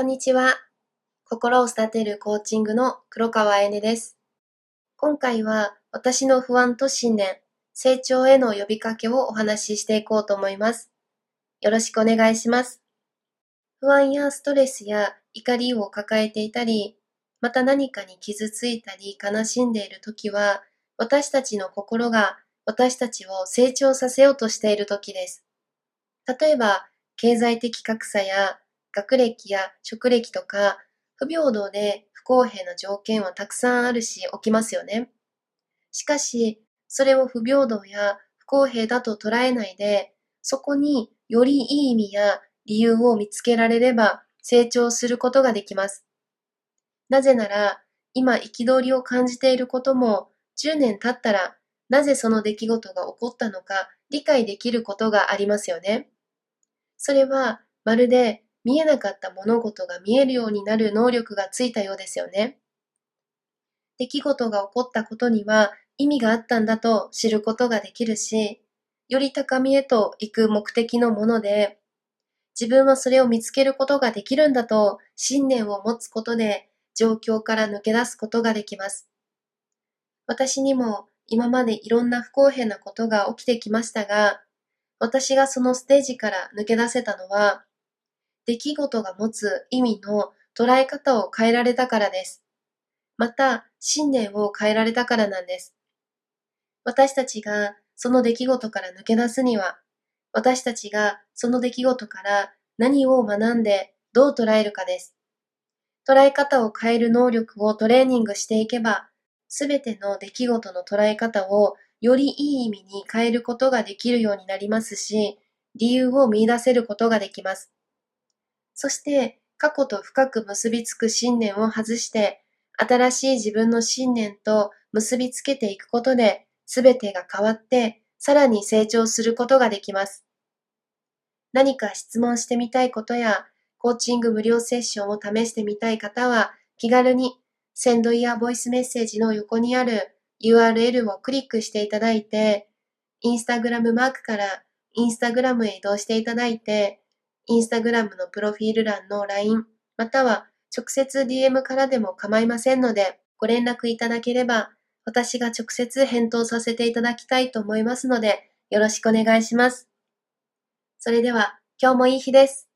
こんにちは。心を育てるコーチングの黒川彩音です。今回は私の不安と信念、成長への呼びかけをお話ししていこうと思います。よろしくお願いします。不安やストレスや怒りを抱えていたり、また何かに傷ついたり悲しんでいる時は、私たちの心が私たちを成長させようとしている時です。例えば、経済的格差や学歴や職歴とか、不平等で不公平な条件はたくさんあるし起きますよね。しかし、それを不平等や不公平だと捉えないで、そこによりいい意味や理由を見つけられれば成長することができます。なぜなら、今憤りを感じていることも10年経ったらなぜその出来事が起こったのか理解できることがありますよね。それはまるで見えなかった物事が見えるようになる能力がついたようですよね。出来事が起こったことには意味があったんだと知ることができるし、より高みへと行く目的のもので、自分はそれを見つけることができるんだと信念を持つことで状況から抜け出すことができます。私にも今までいろんな不公平なことが起きてきましたが、私がそのステージから抜け出せたのは、出来事が持つ意味の捉え方を変えられたからです。また、信念を変えられたからなんです。私たちがその出来事から抜け出すには、私たちがその出来事から何を学んでどう捉えるかです。捉え方を変える能力をトレーニングしていけば、すべての出来事の捉え方をよりいい意味に変えることができるようになりますし、理由を見出せることができます。そして過去と深く結びつく信念を外して、新しい自分の信念と結びつけていくことで、すべてが変わって、さらに成長することができます。何か質問してみたいことや、コーチング無料セッションを試してみたい方は、気軽に、センドイヤーボイスメッセージの横にある URL をクリックしていただいて、インスタグラムマークからインスタグラムへ移動していただいて、インスタグラムのプロフィール欄の LINE、または直接 DM からでも構いませんので、ご連絡いただければ、私が直接返答させていただきたいと思いますので、よろしくお願いします。それでは、今日もいい日です。